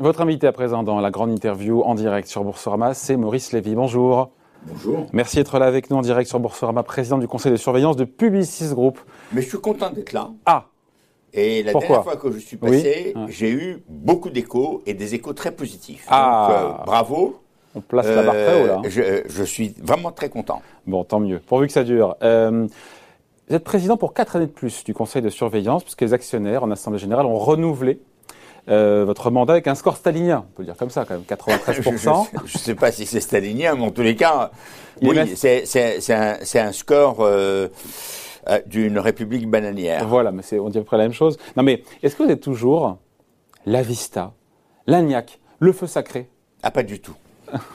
Votre invité à présent dans la grande interview en direct sur Boursorama, c'est Maurice Lévy. Bonjour. Bonjour. Merci d'être là avec nous en direct sur Boursorama, président du conseil de surveillance de Publicis Group. Mais je suis content d'être là. Ah Et la Pourquoi dernière fois que je suis passé, Oui. j'ai eu beaucoup d'échos et des échos très positifs. Ah. Donc, euh, bravo. On place la barre très haut là. hein. Euh, je, je suis vraiment très content. Bon, tant mieux, pourvu que ça dure. Euh, vous êtes président pour quatre années de plus du conseil de surveillance, puisque les actionnaires en Assemblée Générale ont renouvelé euh, votre mandat avec un score stalinien, on peut le dire comme ça quand même, 93%. Je ne sais pas si c'est stalinien, mais en tous les cas, Il oui, c'est un, score euh, euh, d'une république bananière. Voilà, mais on dit à peu près la même chose. Non mais, est-ce que vous êtes toujours la vista, l'agnac, le feu sacré? Ah, pas du tout.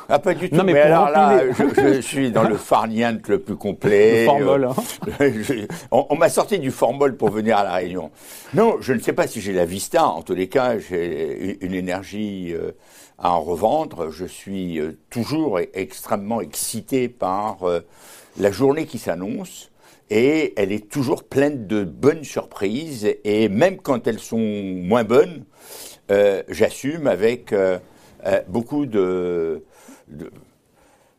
Ah, pas du tout. Non, mais alors là, je, je suis dans le farniente le plus complet. Le formol, hein. Je- on on m'a sorti du formol pour venir à la Réunion. Non, je ne sais pas si j'ai la vista. En tous les cas, j'ai une énergie euh, à en revendre. Je suis euh, toujours e- extrêmement excité par euh, la journée qui s'annonce. Et elle est toujours pleine de bonnes surprises. Et même quand elles sont moins bonnes, euh, j'assume avec euh, beaucoup de, de,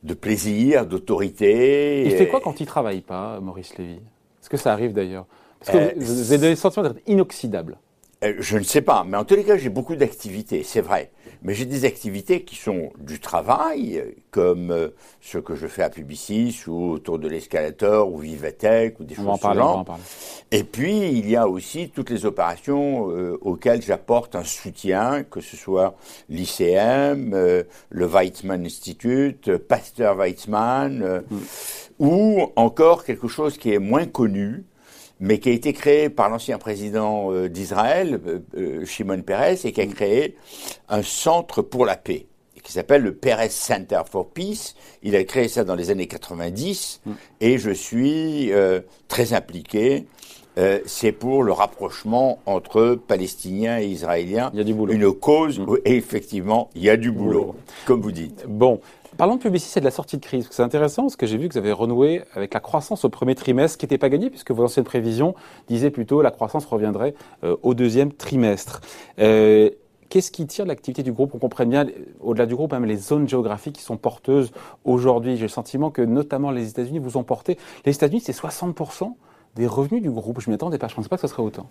de plaisir, d'autorité. Il fait quoi quand il travaille pas, Maurice Lévy? Est-ce que ça arrive d'ailleurs? Parce que Euh, vous, vous avez le sentiment d'être inoxydable. Euh, Je ne sais pas, mais en tous les cas, j'ai beaucoup d'activités, c'est vrai. Mais j'ai des activités qui sont du travail, comme euh, ce que je fais à Publicis, ou autour de l'escalator, ou Vivatech, ou des On va en choses parler, on en parler. Et puis, il y a aussi toutes les opérations euh, auxquelles j'apporte un soutien, que ce soit l'ICM, euh, le Weizmann Institute, Pasteur Weizmann, euh, ou encore quelque chose qui est moins connu, mais qui a été créé par l'ancien président euh, d'Israël, euh, euh, Shimon Peres, et qui a créé un centre pour la paix, et qui s'appelle le Peres Center for Peace. Il a créé ça dans les années 90, et je suis euh, très impliqué. Euh, c'est pour le rapprochement entre Palestiniens et Israéliens. Il y a du boulot. Une cause, où, effectivement, il y a du boulot, Boulot. comme vous dites. Bon, parlons de publicité, c'est de la sortie de crise. C'est intéressant parce que j'ai vu que vous avez renoué avec la croissance au premier trimestre, qui n'était pas gagné, puisque vos anciennes prévisions disaient plutôt la croissance reviendrait euh, au deuxième trimestre. Euh, Qu'est-ce qui tire l'activité du groupe? On comprenne bien, au-delà du groupe, même les zones géographiques qui sont porteuses aujourd'hui. J'ai le sentiment que notamment les États-Unis vous ont porté. Les États-Unis, c'est 60% des revenus du groupe. Je m'y attendais pas, je ne pensais pas que ce serait autant.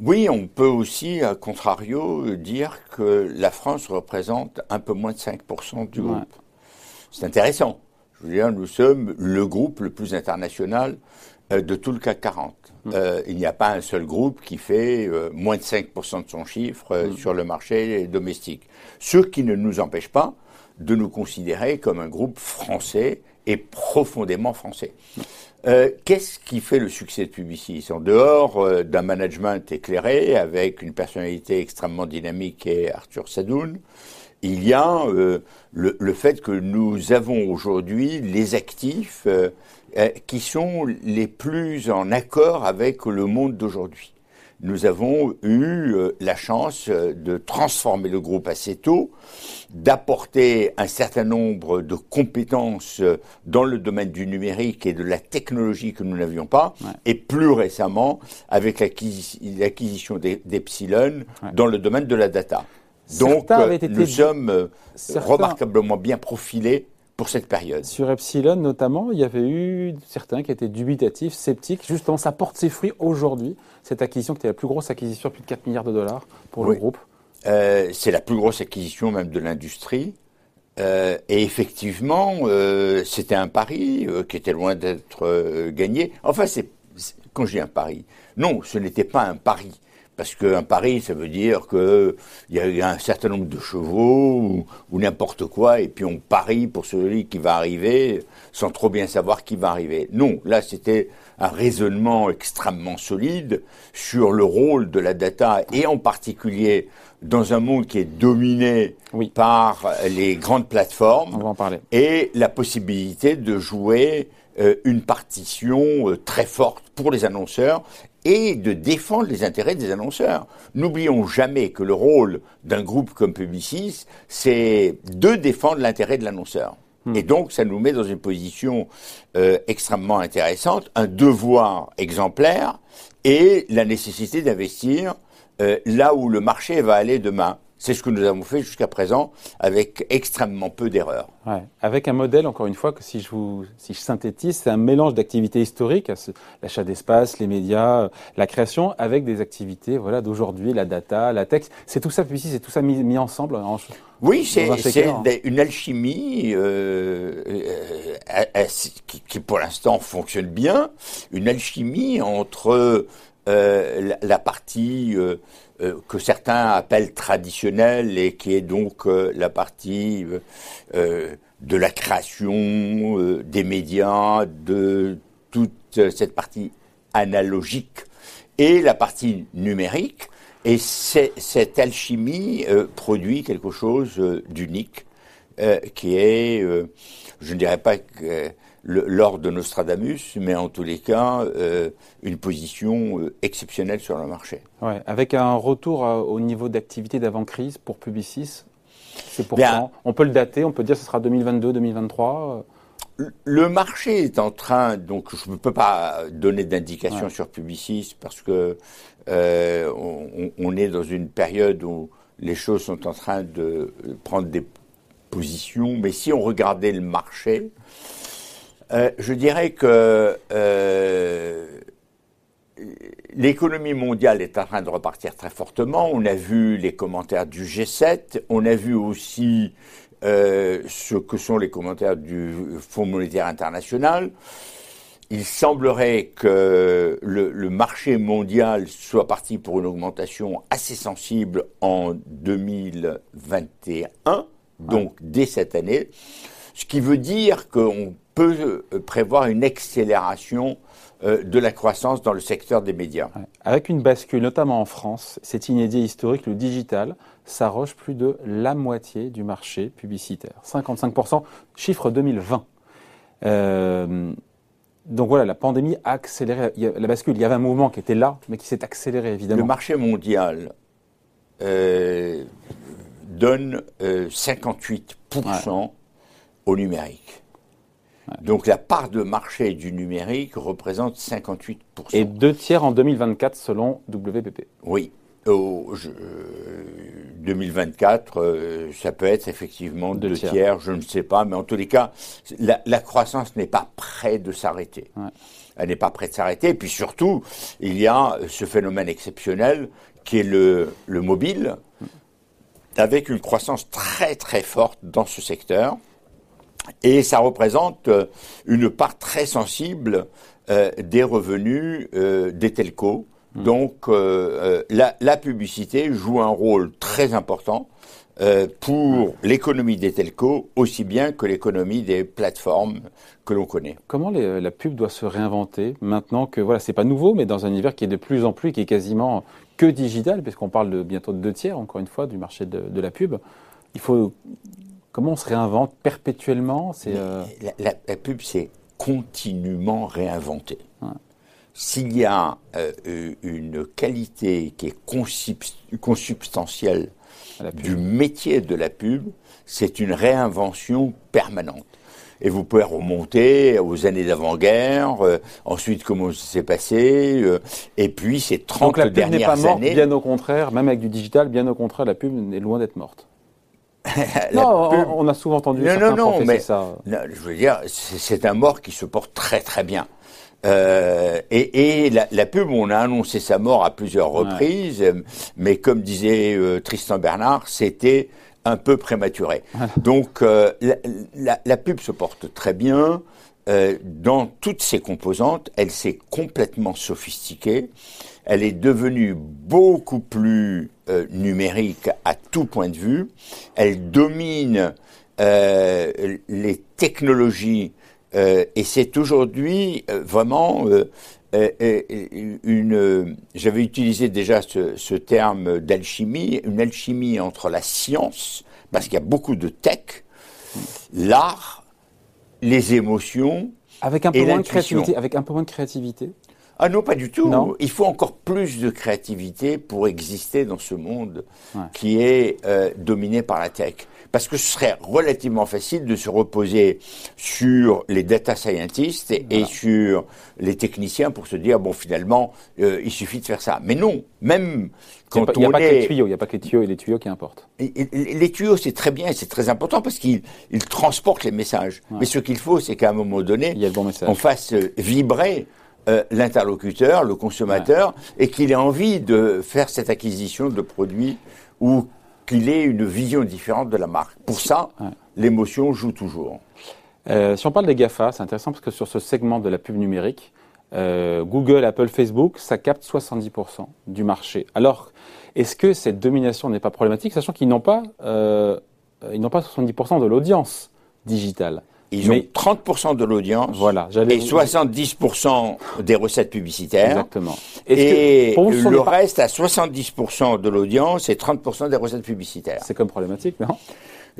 Oui, on peut aussi, à contrario, dire que la France représente un peu moins de 5% du Ouais. groupe. C'est intéressant. Je veux dire, nous sommes le groupe le plus international euh, de tout le CAC 40. Euh, il n'y a pas un seul groupe qui fait euh, moins de 5% de son chiffre euh, sur le marché domestique. Ce qui ne nous empêche pas de nous considérer comme un groupe français et profondément français. Qu'est-ce qui fait le succès de Publicis? En dehors d'un management éclairé avec une personnalité extrêmement dynamique est Arthur Sadoun, il y a euh, le, le fait que nous avons aujourd'hui les actifs euh, euh, qui sont les plus en accord avec le monde d'aujourd'hui. Nous avons eu la chance de transformer le groupe assez tôt, d'apporter un certain nombre de compétences dans le domaine du numérique et de la technologie que nous n'avions pas, Ouais. et plus récemment avec l'acquisi- l'acquisition d'E- d'Epsilon Ouais. dans le domaine de la data. Donc, euh, été nous dit- sommes euh, Certains- remarquablement bien profilés pour cette période. Sur Epsilon notamment, il y avait eu certains qui étaient dubitatifs, sceptiques. Justement, ça porte ses fruits aujourd'hui, cette acquisition qui était la plus grosse acquisition, plus de 4 milliards de dollars pour le groupe. Euh, c'est la plus grosse acquisition même de l'industrie. Euh, et effectivement, euh, c'était un pari qui était loin d'être gagné. Enfin, c'est c'est- quand je dis un pari, non, ce n'était pas un pari. Parce qu'un pari, ça veut dire qu'il y a un certain nombre de chevaux ou, ou n'importe quoi, et puis on parie pour celui qui va arriver sans trop bien savoir qui va arriver. Non, là c'était un raisonnement extrêmement solide sur le rôle de la data, et en particulier dans un monde qui est dominé Oui. par les grandes plateformes On va en parler. et la possibilité de jouer une partition euh, très forte pour les annonceurs et de défendre les intérêts des annonceurs. N'oublions jamais que le rôle d'un groupe comme Publicis, c'est de défendre l'intérêt de l'annonceur. Et donc, ça nous met dans une position euh, extrêmement intéressante, un devoir exemplaire et la nécessité d'investir euh, là où le marché va aller demain. C'est ce que nous avons fait jusqu'à présent avec extrêmement peu d'erreurs. Ouais. Avec un modèle, encore une fois, que si je, vous, si je synthétise, c'est un mélange d'activités historiques, l'achat d'espace, les médias, la création, avec des activités voilà, d'aujourd'hui, la data, la tech. C'est tout ça, puis c'est tout ça mis, mis ensemble en, oui, c'est une alchimie euh, euh, qui, qui, pour l'instant fonctionne bien, une alchimie entre euh, la, partie euh, euh, que certains appellent traditionnelle et qui est donc la partie de la création des médias, de toute cette partie analogique et la partie numérique. Et cette alchimie produit quelque chose d'unique, qui est, je ne dirais pas que l'ordre de Nostradamus, mais en tous les cas, euh, une position euh, exceptionnelle sur le marché. Ouais, avec un retour au niveau d'activité d'avant-crise pour Publicis, c'est pour On peut le dater, on peut dire que ce sera 2022, 2023 le marché est en train, donc je ne peux pas donner d'indication sur Publicis parce que euh, on, on, est dans une période où les choses sont en train de prendre des positions, mais si on regardait le marché, euh, je dirais que euh, l'économie mondiale est en train de repartir très fortement. On a vu les commentaires du G7, on a vu aussi euh, ce que sont les commentaires du Fonds monétaire international. Il semblerait que le, le, marché mondial soit parti pour une augmentation assez sensible en 2021, donc dès cette année, ce qui veut dire qu'on peut euh, prévoir une accélération euh, de la croissance dans le secteur des médias. Avec une bascule, notamment en France, c'est inédit historique, le digital s'arroge plus de la moitié du marché publicitaire. 55%, chiffre 2020. Euh, donc voilà, la pandémie a accéléré la bascule. Il y avait un mouvement qui était là, mais qui s'est accéléré évidemment. Le marché mondial donne 58% au numérique. Donc la part de marché du numérique représente 58%. Et deux tiers en 2024 selon WPP. Oui. 2024, euh, ça peut être effectivement deux, tiers. je ne sais pas, mais en tous les cas, la, croissance n'est pas près de s'arrêter. Elle n'est pas près de s'arrêter. Et puis surtout, il y a ce phénomène exceptionnel qui est le, le mobile, avec une croissance très très forte dans ce secteur. Et ça représente euh, une part très sensible euh, des revenus euh, des telcos. Mmh. Donc la, la, publicité joue un rôle très important pour l'économie des telcos aussi bien que l'économie des plateformes que l'on connaît. Comment les, la pub doit se réinventer maintenant que voilà c'est pas nouveau mais dans un univers qui est de plus en plus qui est quasiment que digital puisqu'on parle de bientôt de deux tiers encore une fois du marché de, de la pub. Il faut Comment on se réinvente perpétuellement euh, la, pub, c'est continuellement réinventé. S'il y a euh, une qualité qui est consubstantielle du métier de la pub, c'est une réinvention permanente. Et vous pouvez remonter aux années d'avant-guerre, euh, ensuite comment ça s'est passé, et puis ces 30 Donc la pub n'est pas morte, bien au contraire, même avec du digital, bien au contraire, la pub est loin d'être morte. non, on a souvent entendu non, non, non, mais, ça. je veux dire, c'est un mort qui se porte très très bien. Euh, et, et la, la, pub, on a annoncé sa mort à plusieurs reprises, mais comme disait euh, Tristan Bernard, c'était un peu prématuré. Donc euh, la, la, la, pub se porte très bien. Euh, dans toutes ses composantes, elle s'est complètement sophistiquée. Elle est devenue beaucoup plus euh, numérique à tout point de vue. Elle domine euh, les technologies euh, et c'est aujourd'hui vraiment une. J'avais utilisé déjà ce, ce terme d'alchimie, une alchimie entre la science, parce qu'il y a beaucoup de tech, l'art, les émotions. Avec un peu moins de créativité. Avec un peu moins de créativité. Ah non, pas du tout. Il faut encore plus de créativité pour exister dans ce monde qui est euh, dominé par la tech. Parce que ce serait relativement facile de se reposer sur les data scientists et, sur les techniciens pour se dire, bon, finalement, euh, il suffit de faire ça. Mais non, même quand il n'y a, pas, que les tuyaux, il n'y a pas que les tuyaux et les tuyaux qui importent. les tuyaux, c'est très bien, c'est très important parce qu'ils transportent les messages. Mais ce qu'il faut, c'est qu'à un moment donné, on fasse vibrer euh, l'interlocuteur, le consommateur, et qu'il ait envie de faire cette acquisition de produits ou qu'il ait une vision différente de la marque. Pour ça, l'émotion joue toujours. Euh, si on parle des GAFA, c'est intéressant parce que sur ce segment de la pub numérique, euh, Google, Apple, Facebook, ça capte 70% du marché. Alors, est-ce que cette domination n'est pas problématique, sachant qu'ils n'ont pas, ils n'ont pas 70% de l'audience digitale? Ils ont 30% de l'audience voilà, et 70% des recettes publicitaires. Exactement. Et le reste à 70% de l'audience et 30% des recettes publicitaires. C'est comme problématique, non?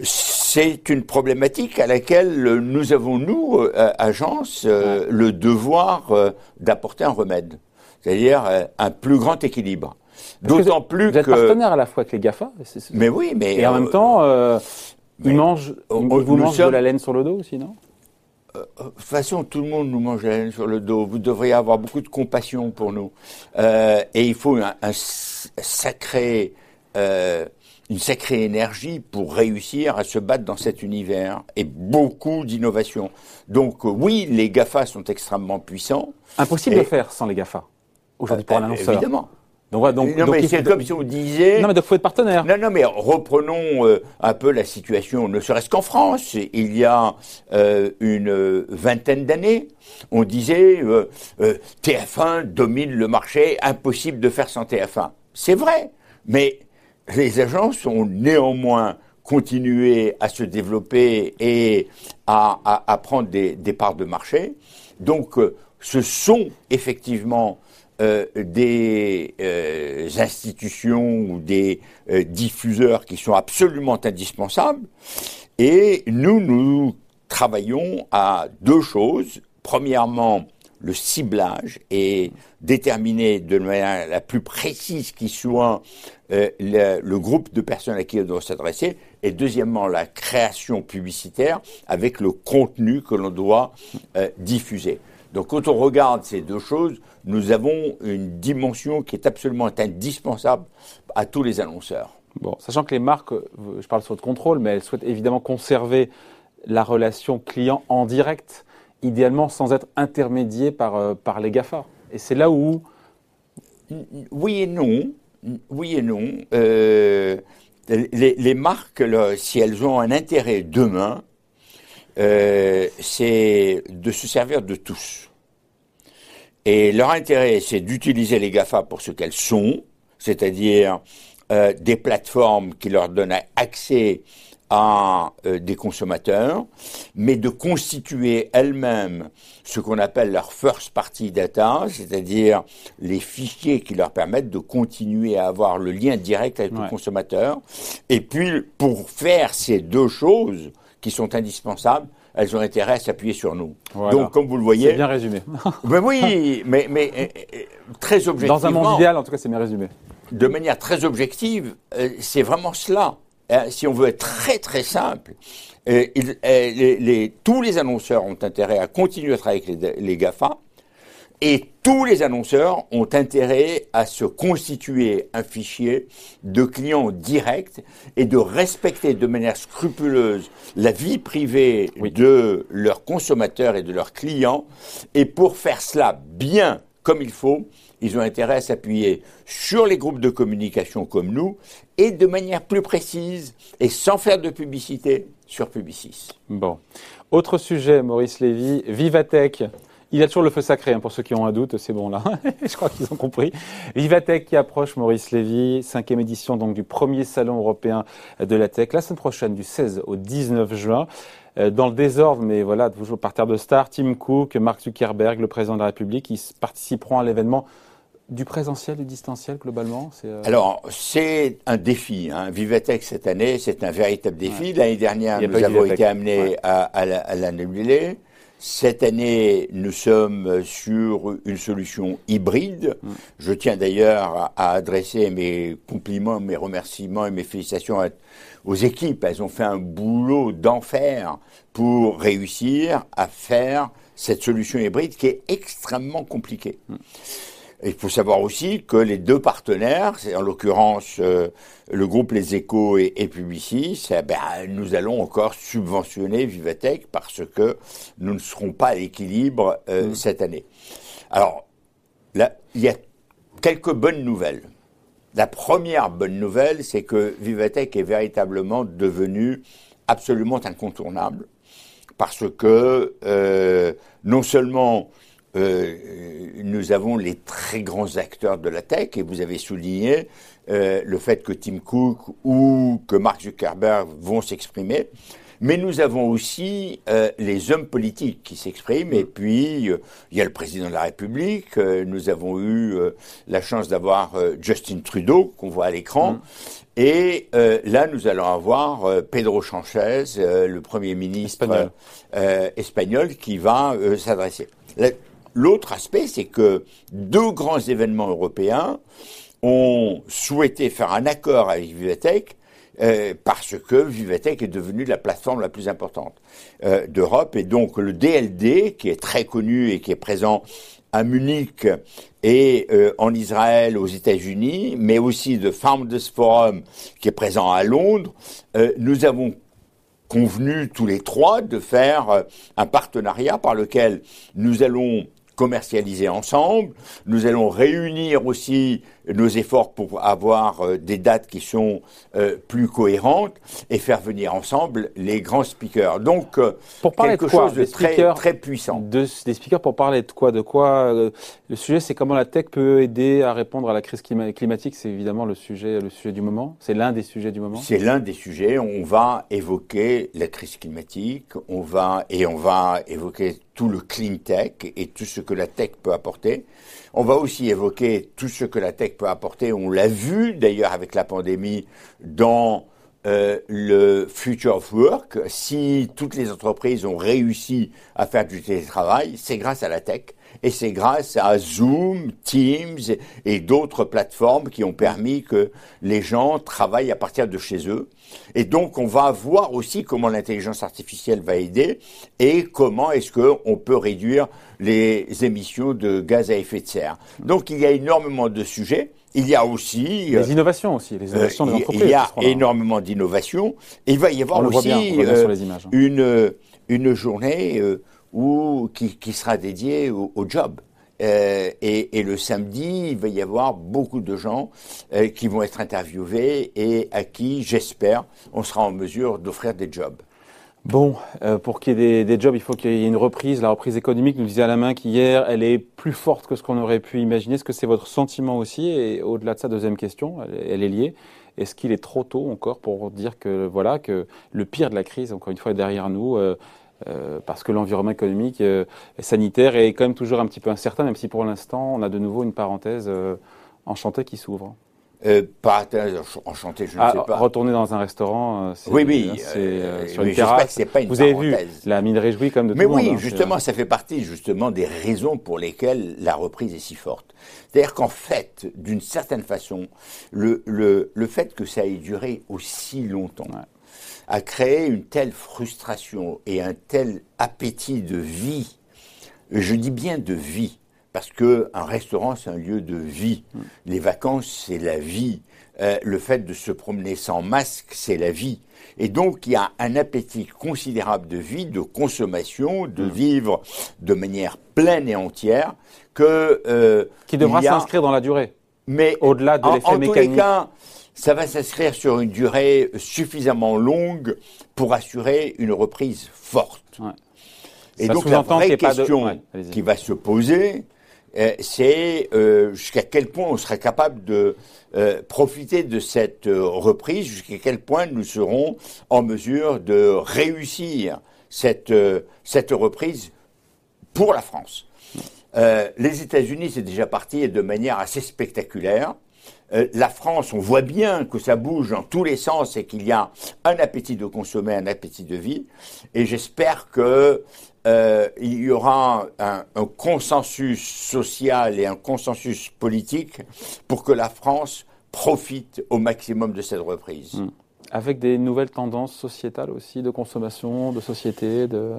C'est une problématique à laquelle nous avons, nous, euh, agence, euh, le devoir euh, d'apporter un remède. C'est-à-dire un plus grand équilibre. D'autant plus que... Vous êtes partenaire à la fois avec les GAFA. Mais oui, mais... Et en même temps... Il mange, vous mangez de la laine sur le dos aussi, non? Euh, euh, de toute façon, tout le monde nous mange la laine sur le dos. Vous devriez avoir beaucoup de compassion pour nous. Euh, et il faut un, sacré, une sacrée énergie pour réussir à se battre dans cet univers. Et beaucoup d'innovation. Donc oui, les GAFA sont extrêmement puissants. Impossible de faire sans les GAFA. Aujourd'hui pour un annonceur. Évidemment. Donc, donc, non, mais c'est comme si on disait. Non, mais donc faut être partenaire. Non, non, mais reprenons euh, un peu la situation, ne serait-ce qu'en France. Il y a euh, une vingtaine d'années, on disait euh, TF1 domine le marché, impossible de faire sans TF1. C'est vrai, mais les agences ont néanmoins continué à se développer et à, à, à prendre des, des, parts de marché. Donc, ce sont effectivement euh, des euh, institutions ou des euh, diffuseurs qui sont absolument indispensables. Et nous, nous travaillons à deux choses. Premièrement, le ciblage et déterminer de manière la plus précise qui soit le, le, groupe de personnes à qui on doit s'adresser. Et deuxièmement, la création publicitaire avec le contenu que l'on doit diffuser. Donc quand on regarde ces deux choses, nous avons une dimension qui est absolument indispensable à tous les annonceurs. Bon, sachant que les marques, je parle sur votre contrôle, mais elles souhaitent évidemment conserver la relation client en direct, idéalement sans être intermédiées par, euh, par les GAFA. Et c'est là où... Oui et non. Oui et non. Euh, les, marques, si elles ont un intérêt demain, euh, c'est de se servir de tous. Et leur intérêt, c'est d'utiliser les GAFA pour ce qu'elles sont, c'est-à-dire euh, des plateformes qui leur donnent accès à euh, des consommateurs, mais de constituer elles-mêmes ce qu'on appelle leur first party data, c'est-à-dire les fichiers qui leur permettent de continuer à avoir le lien direct avec le consommateur. Et puis, pour faire ces deux choses, qui sont indispensables, elles ont intérêt à s'appuyer sur nous. Donc, comme vous le voyez. C'est bien résumé. ben oui, mais, mais euh, euh, très objectivement. Dans un monde idéal, en tout cas, c'est bien résumé. De manière très objective, euh, c'est vraiment cela. si on veut être très très simple, les, tous les annonceurs ont intérêt à continuer à travailler avec les, les GAFA, et tous les annonceurs ont intérêt à se constituer un fichier de clients directs et de respecter de manière scrupuleuse la vie privée de leurs consommateurs et de leurs clients. Et pour faire cela bien comme il faut, ils ont intérêt à s'appuyer sur les groupes de communication comme nous et de manière plus précise et sans faire de publicité sur Publicis. Bon. Autre sujet, Maurice Lévy, Vivatech. Il y a toujours le feu sacré, hein, pour ceux qui ont un doute, c'est bon là. Je crois qu'ils ont compris. Vivatech qui approche, Maurice Lévy, cinquième édition donc du premier salon européen de la tech, la semaine prochaine du 16 au 19 juin. Euh, dans le désordre, mais voilà, toujours par terre de stars, Tim Cook, Mark Zuckerberg, le président de la République, ils participeront à l'événement du présentiel, du distanciel globalement euh, Alors, c'est un défi. Hein. Vivatech cette année, c'est un véritable défi. L'année dernière, nous avons été amenés à, à l'annuler. Cette année, nous sommes sur une solution hybride. Mm. Je tiens d'ailleurs à adresser mes compliments, mes remerciements et mes félicitations aux équipes. Elles ont fait un boulot d'enfer pour réussir à faire cette solution hybride qui est extrêmement compliquée. Mm. Il faut savoir aussi que les deux partenaires, en l'occurrence euh, le groupe Les Échos et, et Publicis, eh ben, nous allons encore subventionner Vivatech parce que nous ne serons pas à l'équilibre euh, mmh. cette année. Alors, là, il y a quelques bonnes nouvelles. La première bonne nouvelle, c'est que Vivatech est véritablement devenu absolument incontournable parce que euh, non seulement nous avons les très grands acteurs de la tech, et vous avez souligné euh, le fait que Tim Cook ou que Mark Zuckerberg vont s'exprimer. Mais nous avons aussi euh, les hommes politiques qui s'expriment, et puis euh, il y a le président de la République. Euh, nous avons eu la chance d'avoir Justin Trudeau qu'on voit à l'écran, mm. et là nous allons avoir Pedro Sanchez, le premier ministre espagnol, espagnol qui va s'adresser. L'autre aspect, c'est que deux grands événements européens ont souhaité faire un accord avec Vivatech euh, parce que Vivatech est devenue la plateforme la plus importante euh, d'Europe. Et donc le DLD qui est très connu et qui est présent à Munich et euh, en Israël, aux États-Unis, mais aussi de Founders Forum qui est présent à Londres, nous avons convenu tous les trois de faire un partenariat par lequel nous allons commercialiser ensemble. Nous allons réunir aussi nos efforts pour avoir euh, des dates qui sont euh, plus cohérentes et faire venir ensemble les grands speakers. Donc, euh, pour parler quelque de quoi, chose de très, très puissant. De, des speakers pour parler de quoi De quoi Le sujet, c'est comment la tech peut aider à répondre à la crise climatique. C'est évidemment le sujet, le sujet du moment. C'est l'un des sujets du moment. C'est l'un des sujets. On va évoquer la crise climatique. On va et on va évoquer tout le clean tech et tout ce que la tech peut apporter. On va aussi évoquer tout ce que la tech peut apporter. On l'a vu d'ailleurs avec la pandémie dans euh, le future of work. Si toutes les entreprises ont réussi à faire du télétravail, c'est grâce à la tech. Et c'est grâce à Zoom, Teams et d'autres plateformes qui ont permis que les gens travaillent à partir de chez eux. Et donc, on va voir aussi comment l'intelligence artificielle va aider et comment est-ce qu'on peut réduire les émissions de gaz à effet de serre. Donc, il y a énormément de sujets. Il y a aussi les euh, innovations aussi, les innovations des entreprises. Il y a énormément d'innovations. Il va y avoir aussi euh, hein. une une journée euh, où, qui, sera dédié au, job. Euh, et, le samedi, il va y avoir beaucoup de gens euh, qui vont être interviewés et à qui, j'espère, on sera en mesure d'offrir des jobs. Bon, euh, pour qu'il y ait des, jobs, il faut qu'il y ait une reprise. La reprise économique, nous disait Alain qu'hier, elle est plus forte que ce qu'on aurait pu imaginer. Est-ce que c'est votre sentiment aussi? Et au-delà de ça, deuxième question, elle, est liée. Est-ce qu'il est trop tôt encore pour dire que voilà que le pire de la crise, encore une fois, est derrière nous euh, parce que l'environnement économique euh, et sanitaire est quand même toujours un petit peu incertain, même si pour l'instant on a de nouveau une parenthèse euh, enchantée qui s'ouvre. Euh, parenthèse enchantée, je ne ah, sais pas. Retourner dans un restaurant, c'est, oui, oui, c'est sur une terrasse. C'est pas une Vous avez vu, la mine réjouit comme de Mais tout oui, le monde. Mais oui, justement, ça fait partie justement des raisons pour lesquelles la reprise est si forte. C'est-à-dire qu'en fait, d'une certaine façon, le, le, le fait que ça ait duré aussi longtemps. Ouais a créé une telle frustration et un tel appétit de vie. Je dis bien de vie, parce que un restaurant c'est un lieu de vie. Mm. Les vacances c'est la vie. Euh, le fait de se promener sans masque c'est la vie. Et donc il y a un appétit considérable de vie, de consommation, de mm. vivre de manière pleine et entière que euh, qui devra s'inscrire dans la durée. Mais au-delà de l'effet mécanique ça va s'inscrire sur une durée suffisamment longue pour assurer une reprise forte. Et donc la vraie question qui va se poser, euh, c'est euh, jusqu'à quel point on sera capable de euh, profiter de cette reprise, jusqu'à quel point nous serons en mesure de réussir cette, cette reprise pour la France. les États-Unis, c'est déjà parti de manière assez spectaculaire. Euh, la France, on voit bien que ça bouge dans tous les sens et qu'il y a un appétit de consommer, un appétit de vie. Et j'espère que euh, y aura un, consensus social et un consensus politique pour que la France profite au maximum de cette reprise. Hmm. Avec des nouvelles tendances sociétales aussi, de consommation, de société, de...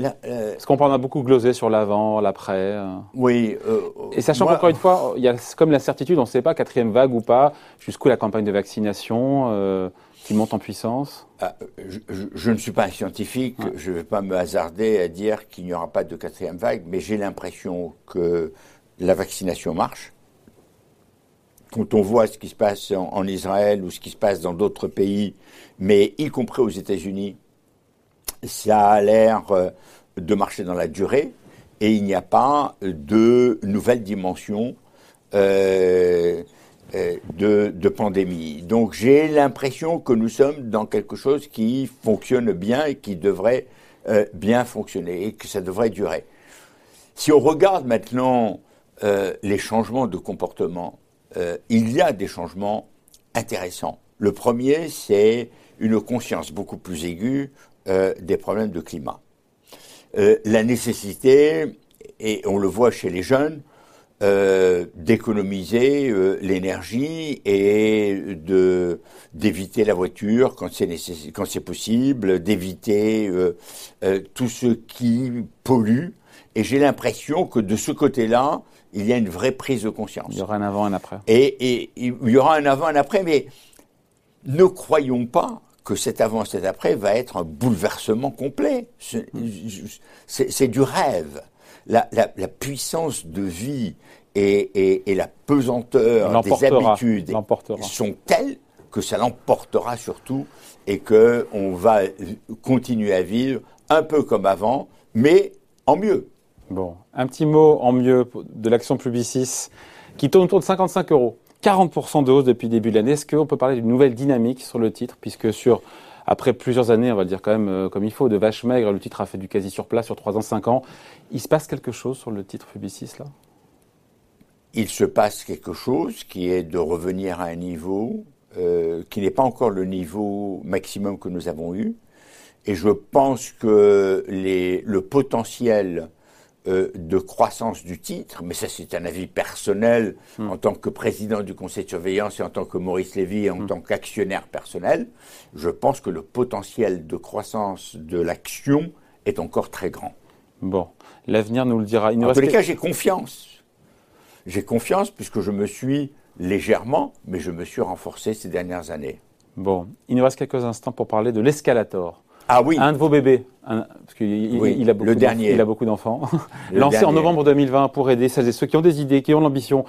Euh, Parce qu'on a beaucoup glosé sur l'avant, l'après. Euh. Oui. Euh, et sachant qu'encore une fois, il y a comme l'incertitude, on ne sait pas quatrième vague ou pas, jusqu'où la campagne de vaccination qui monte en puissance. Ah, je, ne suis pas un scientifique, je ne vais pas me hasarder à dire qu'il n'y aura pas de quatrième vague, mais j'ai l'impression que la vaccination marche. Quand on voit ce qui se passe en Israël ou ce qui se passe dans d'autres pays, mais y compris aux États-Unis, ça a l'air euh, de marcher dans la durée et il n'y a pas de nouvelle dimension euh, euh, de, pandémie. Donc j'ai l'impression que nous sommes dans quelque chose qui fonctionne bien et qui devrait bien fonctionner et que ça devrait durer. Si on regarde maintenant les changements de comportement, il y a des changements intéressants. Le premier, c'est une conscience beaucoup plus aiguë euh, des problèmes de climat. Euh, la nécessité, et on le voit chez les jeunes, euh, d'économiser l'énergie et de d'éviter la voiture quand c'est quand c'est possible, d'éviter tout ce qui pollue. Et j'ai l'impression que de ce côté-là, il y a une vraie prise de conscience. Il y aura un avant et un après. Et, et il y aura un avant et un après, mais ne croyons pas que cet avant et cet après va être un bouleversement complet. C'est du rêve. La, puissance de vie et, la pesanteur des habitudes sont telles que ça l'emportera surtout et qu'on va continuer à vivre un peu comme avant, mais en mieux. Bon, un petit mot en mieux de l'action Publicis qui tourne autour de 55 euros. 40% de hausse depuis le début de l'année. Est-ce qu'on peut parler d'une nouvelle dynamique sur le titre, puisque sur après plusieurs années, on va dire quand même euh, comme il faut, de vache maigre, le titre a fait du quasi sur place sur 3 ans, 5 ans. Il se passe quelque chose sur le titre Publicis là? Il se passe quelque chose qui est de revenir à un niveau euh, qui n'est pas encore le niveau maximum que nous avons eu. Et je pense que le potentiel euh, de croissance du titre, mais ça c'est un avis personnel hmm. en tant que président du conseil de surveillance et en tant que Maurice Lévy et en hmm. tant qu'actionnaire personnel, je pense que le potentiel de croissance de l'action est encore très grand. Bon, l'avenir nous le dira. en tous les cas, j'ai confiance. J'ai confiance puisque je me suis légèrement, mais je me suis renforcé ces dernières années. Bon, il nous reste quelques instants pour parler de l'escalator. Ah oui. Un de vos bébés, parce qu'il il a beaucoup. Il a beaucoup d'enfants. Lancé en novembre 2020 pour aider celles et ceux qui ont des idées, qui ont l'ambition,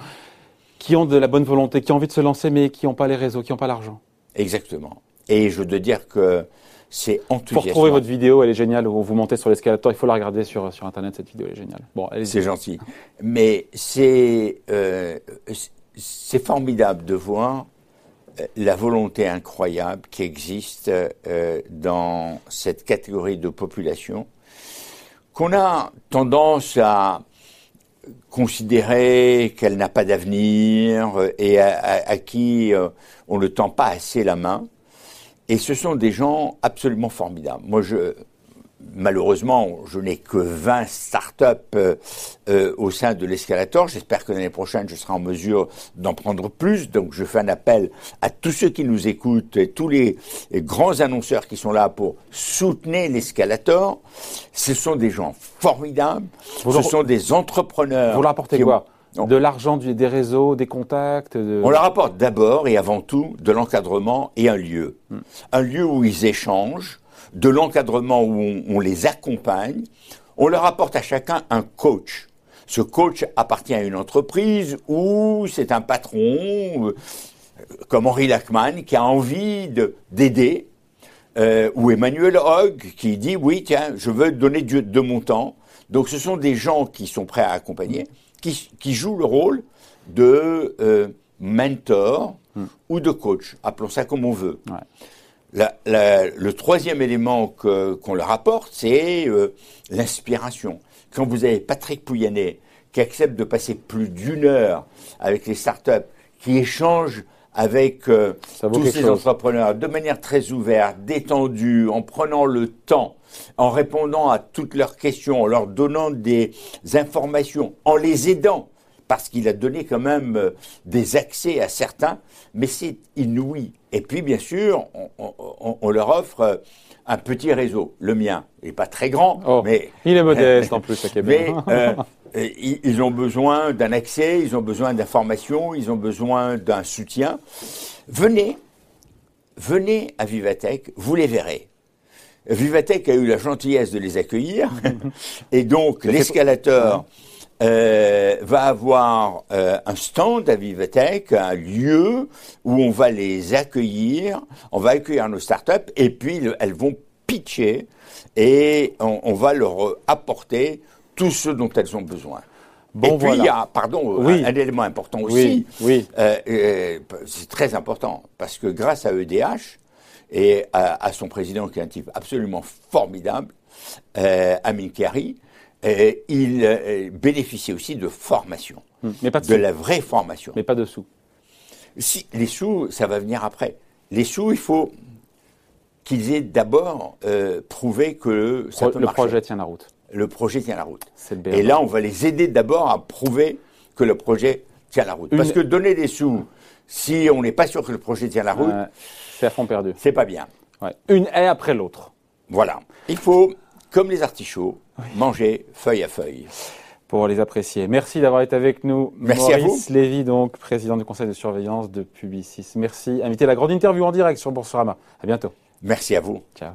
qui ont de la bonne volonté, qui ont envie de se lancer, mais qui n'ont pas les réseaux, qui n'ont pas l'argent. Exactement. Et je veux dire que c'est enthousiasmant. Pour retrouver votre vidéo, elle est géniale. Où vous montez sur l'escalator, il faut la regarder sur, sur Internet, cette vidéo, elle est géniale. Bon, c'est gentil. Mais c'est euh, c'est formidable de voir la volonté incroyable qui existe euh, dans cette catégorie de population qu'on a tendance à considérer qu'elle n'a pas d'avenir et à, qui euh, on ne tend pas assez la main. Et ce sont des gens absolument formidables. Moi, je, malheureusement, je n'ai que 20 startups euh, euh, au sein de l'escalator. J'espère que l'année prochaine, je serai en mesure d'en prendre plus. Donc, je fais un appel à tous ceux qui nous écoutent et tous les, grands annonceurs qui sont là pour soutenir l'escalator. Ce sont des gens formidables. ce sont des entrepreneurs. Vous leur apportez quoi? De l'argent, des réseaux, des contacts On leur apporte d'abord et avant tout de l'encadrement et un lieu. Hmm. Un lieu où ils échangent, de l'encadrement où on, les accompagne, on leur apporte à chacun un coach. Ce coach appartient à une entreprise ou c'est un patron, euh, comme Henri Lachman, qui a envie d'aider, euh, ou Emmanuel Hogg, qui dit oui, tiens, je veux donner de, mon temps. Donc ce sont des gens qui sont prêts à accompagner, qui, jouent le rôle de euh, mentor hmm. ou de coach, appelons ça comme on veut le troisième élément qu'on leur apporte, c'est euh, l'inspiration. Quand vous avez Patrick Pouyanné qui accepte de passer plus d'une heure avec les startups, qui échange avec euh, tous ces entrepreneurs de manière très ouverte, détendue, en prenant le temps en répondant à toutes leurs questions, en leur donnant des informations, en les aidant, parce qu'il a donné quand même euh, des accès à certains, mais c'est inouï. Et puis, bien sûr, on, leur offre euh, un petit réseau, le mien. Il n'est pas très grand, oh, mais... Il est modeste en plus, à Québec. Mais euh, ils ont besoin d'un accès, ils ont besoin d'informations, ils ont besoin d'un soutien. Venez, venez à Vivatech, vous les verrez. Vivatech a eu la gentillesse de les accueillir, et donc l'escalateur euh, va avoir euh, un stand à Vivatech, un lieu où on va les accueillir, on va accueillir nos startups et puis elles vont pitcher et on, va leur apporter tout ce dont elles ont besoin. Bon, et puis il y a, pardon, un, élément important aussi, oui, euh, c'est très important parce que grâce à EDH et à, son président qui est un type absolument formidable, Amin Kari, et il euh, aussi de formation, hmm. mais pas de, de la vraie formation. Mais pas de sous. Si, les sous, ça va venir après. Les sous, il faut qu'ils aient d'abord euh, prouvé que ça le projet tient la route. Le projet tient la route. Et là, on va les aider d'abord à prouver que le projet tient la route. Parce que donner des sous, si on n'est pas sûr que le projet tient la route, c'est à fond perdu. C'est pas bien. Une haie après l'autre. Voilà. Il faut, comme les artichauts, manger feuille à feuille. Pour les apprécier. Merci d'avoir été avec nous. Merci Maurice Lévy, donc, président du conseil de surveillance de Publicis. Merci. Invité à la grande interview en direct sur Boursorama. À bientôt. Merci à vous. Ciao.